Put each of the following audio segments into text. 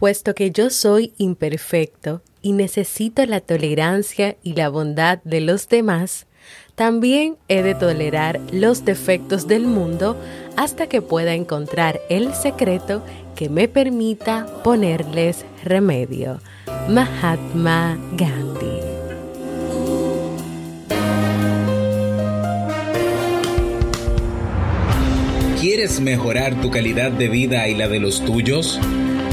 Puesto que yo soy imperfecto y necesito la tolerancia y la bondad de los demás, también he de tolerar los defectos del mundo hasta que pueda encontrar el secreto que me permita ponerles remedio. Mahatma Gandhi. ¿Quieres mejorar tu calidad de vida y la de los tuyos?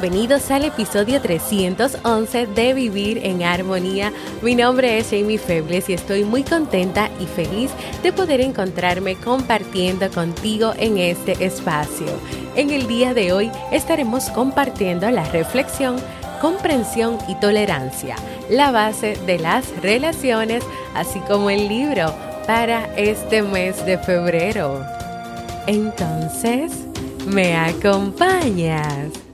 bienvenidos al episodio 311 de Vivir en Armonía. Mi nombre es Amy Febles y estoy muy contenta y feliz de poder encontrarme compartiendo contigo en este espacio. En el día de hoy estaremos compartiendo la reflexión comprensión y tolerancia, la base de las relaciones, así como el libro para este mes de febrero. Entonces, ¿me acompañas?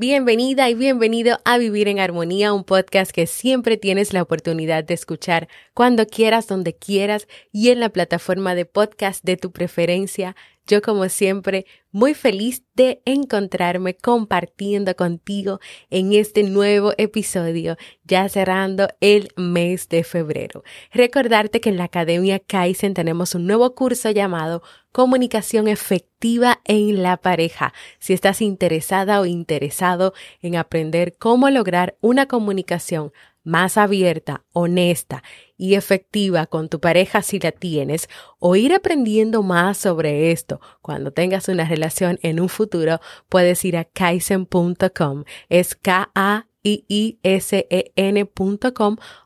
Bienvenida y bienvenido a Vivir en Armonía, un podcast que siempre tienes la oportunidad de escuchar cuando quieras, donde quieras y en la plataforma de podcast de tu preferencia. Yo como siempre muy feliz de encontrarme compartiendo contigo en este nuevo episodio, ya cerrando el mes de febrero. Recordarte que en la Academia Kaizen tenemos un nuevo curso llamado Comunicación efectiva en la pareja. Si estás interesada o interesado en aprender cómo lograr una comunicación más abierta, honesta y efectiva con tu pareja si la tienes, o ir aprendiendo más sobre esto cuando tengas una relación en un futuro, puedes ir a kaizen.com. Es K-A iisen.com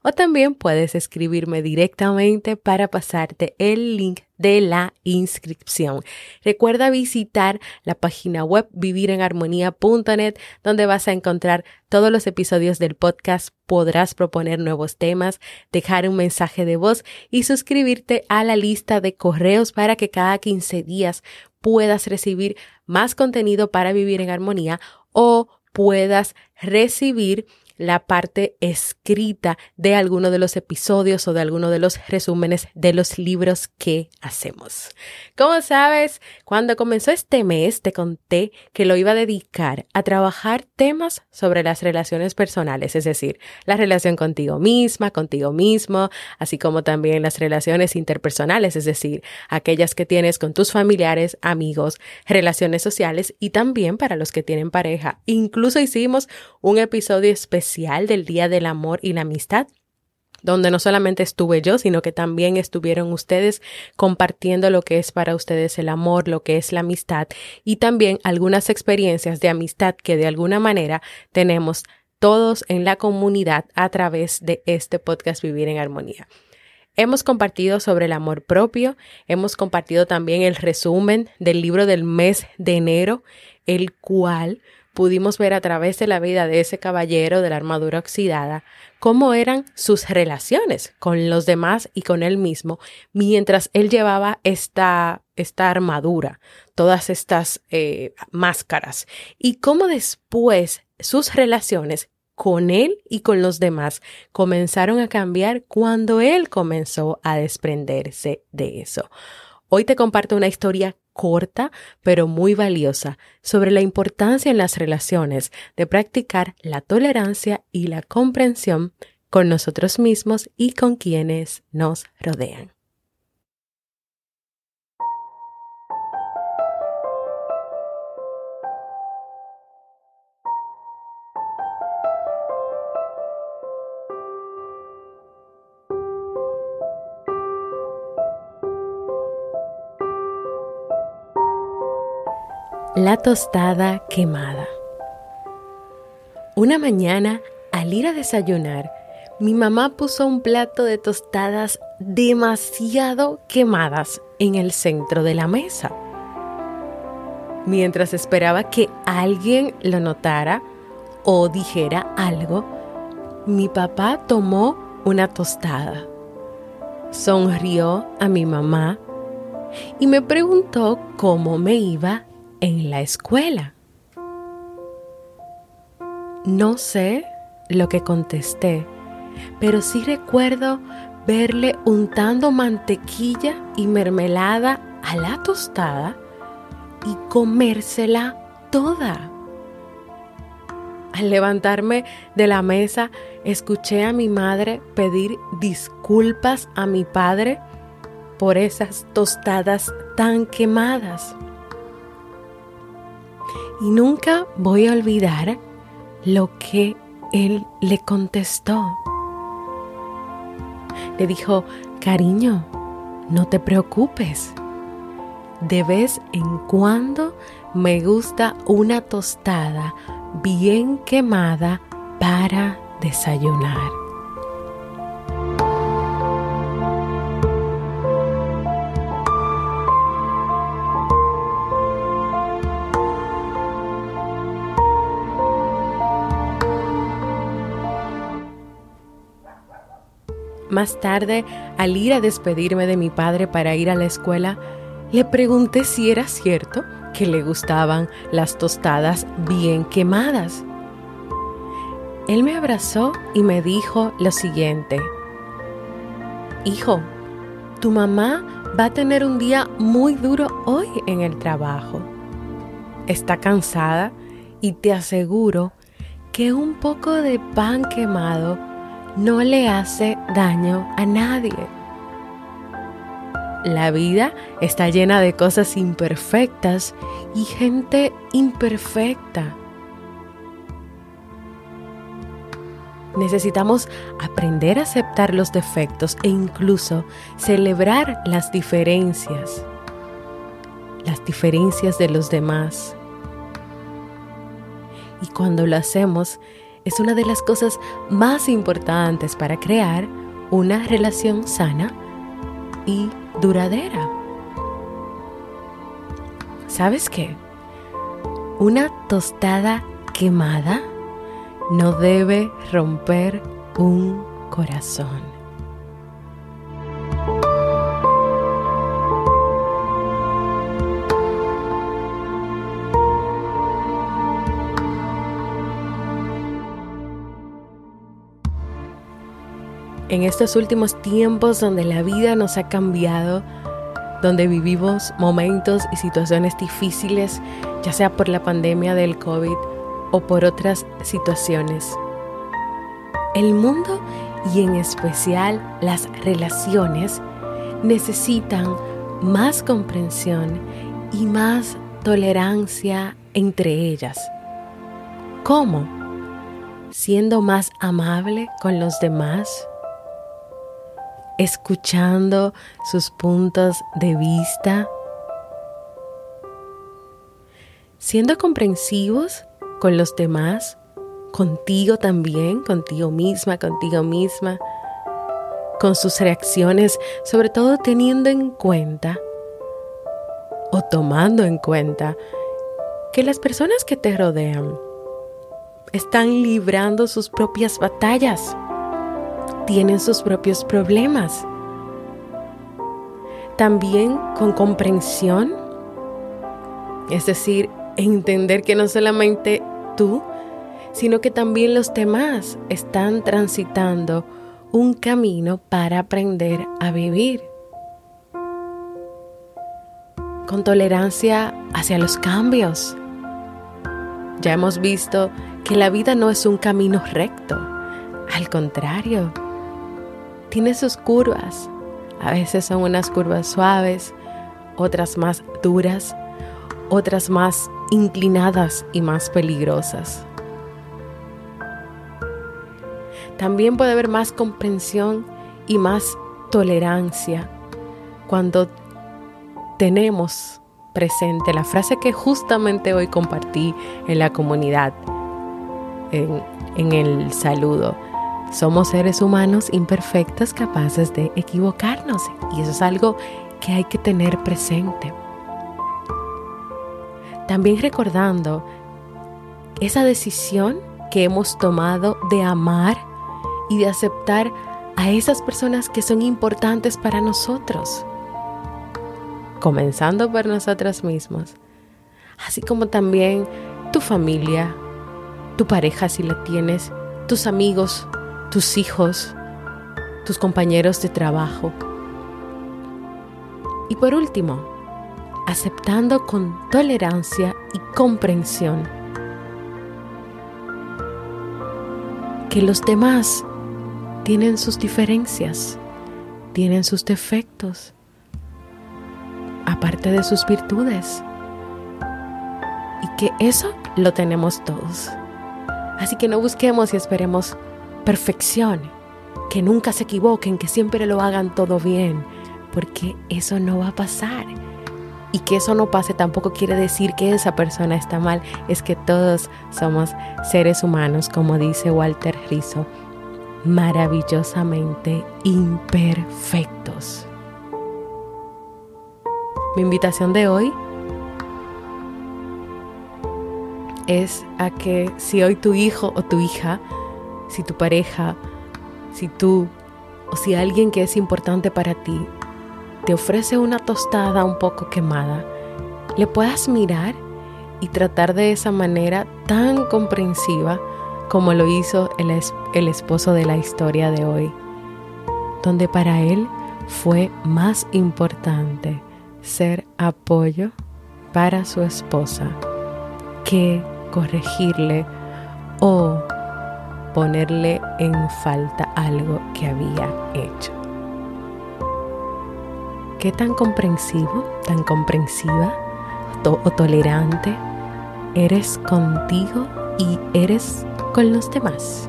o también puedes escribirme directamente para pasarte el link de la inscripción. Recuerda visitar la página web vivirenharmonía.net donde vas a encontrar todos los episodios del podcast, podrás proponer nuevos temas, dejar un mensaje de voz y suscribirte a la lista de correos para que cada 15 días puedas recibir más contenido para vivir en armonía o puedas recibir la parte escrita de alguno de los episodios o de alguno de los resúmenes de los libros que hacemos. Como sabes, cuando comenzó este mes te conté que lo iba a dedicar a trabajar temas sobre las relaciones personales, es decir, la relación contigo misma, contigo mismo, así como también las relaciones interpersonales, es decir, aquellas que tienes con tus familiares, amigos, relaciones sociales y también para los que tienen pareja. Incluso hicimos un episodio especial del Día del Amor y la Amistad donde no solamente estuve yo, sino que también estuvieron ustedes compartiendo lo que es para ustedes el amor, lo que es la amistad y también algunas experiencias de amistad que de alguna manera tenemos todos en la comunidad a través de este podcast Vivir en Armonía. Hemos compartido sobre el amor propio, hemos compartido también el resumen del libro del mes de enero, el cual pudimos ver a través de la vida de ese caballero de la armadura oxidada cómo eran sus relaciones con los demás y con él mismo mientras él llevaba esta, esta armadura, todas estas eh, máscaras y cómo después sus relaciones con él y con los demás comenzaron a cambiar cuando él comenzó a desprenderse de eso. Hoy te comparto una historia corta, pero muy valiosa, sobre la importancia en las relaciones de practicar la tolerancia y la comprensión con nosotros mismos y con quienes nos rodean. Tostada quemada. Una mañana, al ir a desayunar, mi mamá puso un plato de tostadas demasiado quemadas en el centro de la mesa. Mientras esperaba que alguien lo notara o dijera algo, mi papá tomó una tostada, sonrió a mi mamá y me preguntó cómo me iba en la escuela. No sé lo que contesté, pero sí recuerdo verle untando mantequilla y mermelada a la tostada y comérsela toda. Al levantarme de la mesa, escuché a mi madre pedir disculpas a mi padre por esas tostadas tan quemadas. Y nunca voy a olvidar lo que él le contestó. Le dijo, cariño, no te preocupes. De vez en cuando me gusta una tostada bien quemada para desayunar. Más tarde, al ir a despedirme de mi padre para ir a la escuela, le pregunté si era cierto que le gustaban las tostadas bien quemadas. Él me abrazó y me dijo lo siguiente, Hijo, tu mamá va a tener un día muy duro hoy en el trabajo. Está cansada y te aseguro que un poco de pan quemado no le hace daño a nadie. La vida está llena de cosas imperfectas y gente imperfecta. Necesitamos aprender a aceptar los defectos e incluso celebrar las diferencias, las diferencias de los demás. Y cuando lo hacemos, es una de las cosas más importantes para crear una relación sana y duradera. ¿Sabes qué? Una tostada quemada no debe romper un corazón. En estos últimos tiempos donde la vida nos ha cambiado, donde vivimos momentos y situaciones difíciles, ya sea por la pandemia del COVID o por otras situaciones. El mundo y en especial las relaciones necesitan más comprensión y más tolerancia entre ellas. ¿Cómo? Siendo más amable con los demás, escuchando sus puntos de vista, siendo comprensivos con los demás, contigo también, contigo misma, contigo misma, con sus reacciones, sobre todo teniendo en cuenta o tomando en cuenta que las personas que te rodean están librando sus propias batallas tienen sus propios problemas. También con comprensión, es decir, entender que no solamente tú, sino que también los demás están transitando un camino para aprender a vivir. Con tolerancia hacia los cambios. Ya hemos visto que la vida no es un camino recto Al contrario, tiene sus curvas. A veces son unas curvas suaves, otras más duras, otras más inclinadas y más peligrosas. También puede haber más comprensión y más tolerancia cuando tenemos presente la frase que justamente hoy compartí en la comunidad, en, en el saludo. Somos seres humanos imperfectos capaces de equivocarnos y eso es algo que hay que tener presente. También recordando esa decisión que hemos tomado de amar y de aceptar a esas personas que son importantes para nosotros, comenzando por nosotros mismos, así como también tu familia, tu pareja si la tienes, tus amigos, tus hijos, tus compañeros de trabajo. Y por último, aceptando con tolerancia y comprensión que los demás tienen sus diferencias, tienen sus defectos, aparte de sus virtudes. Y que eso lo tenemos todos. Así que no busquemos y esperemos perfección, que nunca se equivoquen, que siempre lo hagan todo bien, porque eso no va a pasar. Y que eso no pase tampoco quiere decir que esa persona está mal, es que todos somos seres humanos, como dice Walter Rizzo maravillosamente imperfectos. Mi invitación de hoy es a que si hoy tu hijo o tu hija, si tu pareja, si tú o si alguien que es importante para ti te ofrece una tostada un poco quemada, le puedas mirar y tratar de esa manera tan comprensiva como lo hizo el, el esposo de la historia de hoy, donde para él fue más importante ser apoyo para su esposa que corregirle o ponerle en falta algo que había hecho. ¿Qué tan comprensivo, tan comprensiva o tolerante eres contigo y eres con los demás.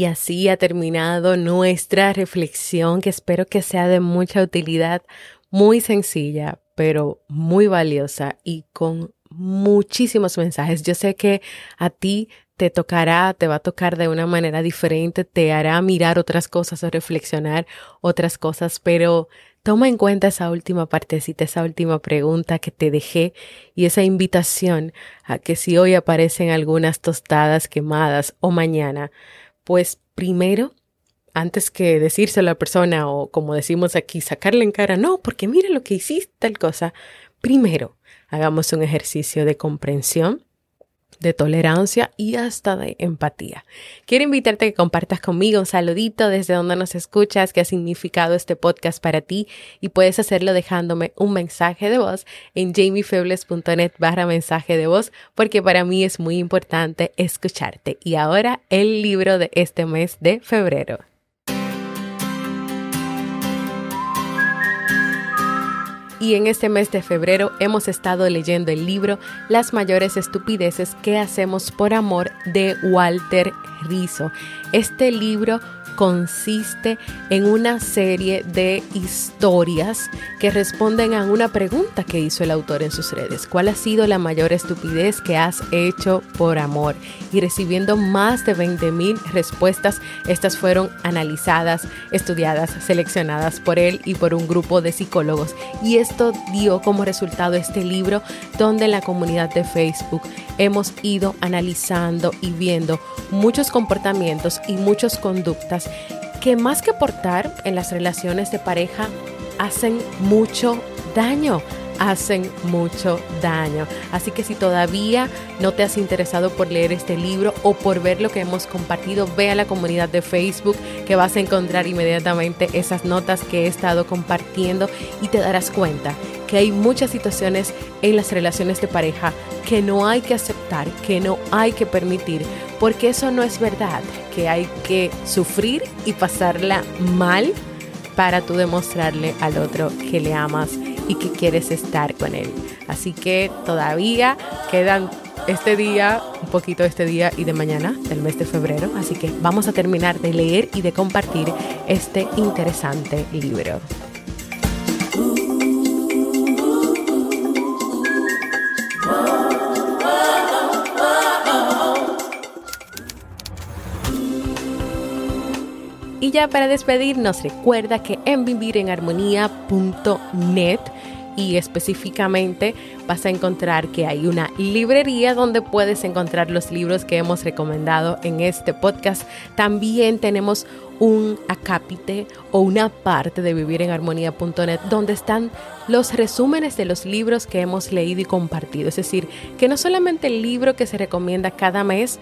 Y así ha terminado nuestra reflexión que espero que sea de mucha utilidad, muy sencilla, pero muy valiosa y con muchísimos mensajes. Yo sé que a ti te tocará, te va a tocar de una manera diferente, te hará mirar otras cosas o reflexionar otras cosas, pero toma en cuenta esa última partecita, esa última pregunta que te dejé y esa invitación a que si hoy aparecen algunas tostadas quemadas o mañana, pues primero, antes que decírselo a la persona o como decimos aquí, sacarle en cara, no, porque mire lo que hiciste, tal cosa, primero hagamos un ejercicio de comprensión de tolerancia y hasta de empatía. Quiero invitarte a que compartas conmigo un saludito desde donde nos escuchas, qué ha significado este podcast para ti y puedes hacerlo dejándome un mensaje de voz en jamiefebles.net barra mensaje de voz porque para mí es muy importante escucharte. Y ahora el libro de este mes de febrero. Y en este mes de febrero hemos estado leyendo el libro Las mayores estupideces que hacemos por amor de Walter Rizzo. Este libro consiste en una serie de historias que responden a una pregunta que hizo el autor en sus redes. ¿Cuál ha sido la mayor estupidez que has hecho por amor? Y recibiendo más de 20 mil respuestas, estas fueron analizadas, estudiadas, seleccionadas por él y por un grupo de psicólogos. Y esto dio como resultado este libro donde la comunidad de Facebook hemos ido analizando y viendo muchos comportamientos y muchas conductas que más que aportar en las relaciones de pareja hacen mucho daño hacen mucho daño. Así que si todavía no te has interesado por leer este libro o por ver lo que hemos compartido, ve a la comunidad de Facebook que vas a encontrar inmediatamente esas notas que he estado compartiendo y te darás cuenta que hay muchas situaciones en las relaciones de pareja que no hay que aceptar, que no hay que permitir, porque eso no es verdad, que hay que sufrir y pasarla mal para tú demostrarle al otro que le amas y que quieres estar con él. Así que todavía quedan este día, un poquito este día y de mañana del mes de febrero. Así que vamos a terminar de leer y de compartir este interesante libro. Y ya para despedirnos, recuerda que en vivirenharmonía.net y específicamente vas a encontrar que hay una librería donde puedes encontrar los libros que hemos recomendado en este podcast. También tenemos un acápite o una parte de vivirenharmonía.net donde están los resúmenes de los libros que hemos leído y compartido. Es decir, que no solamente el libro que se recomienda cada mes,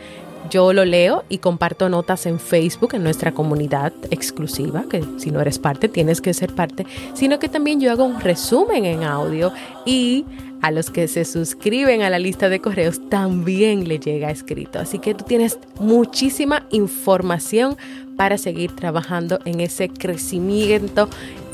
yo lo leo y comparto notas en Facebook, en nuestra comunidad exclusiva, que si no eres parte, tienes que ser parte, sino que también yo hago un resumen en audio y a los que se suscriben a la lista de correos también le llega escrito. Así que tú tienes muchísima información para seguir trabajando en ese crecimiento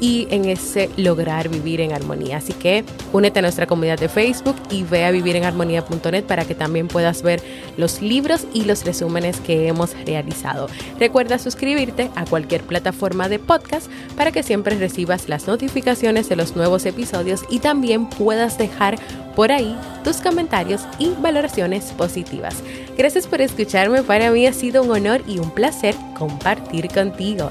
y en ese lograr vivir en armonía. Así que únete a nuestra comunidad de Facebook y ve a vivirenharmonía.net para que también puedas ver los libros y los resúmenes que hemos realizado. Recuerda suscribirte a cualquier plataforma de podcast para que siempre recibas las notificaciones de los nuevos episodios y también puedas dejar por ahí tus comentarios y valoraciones positivas. Gracias por escucharme, para mí ha sido un honor y un placer compartir contigo.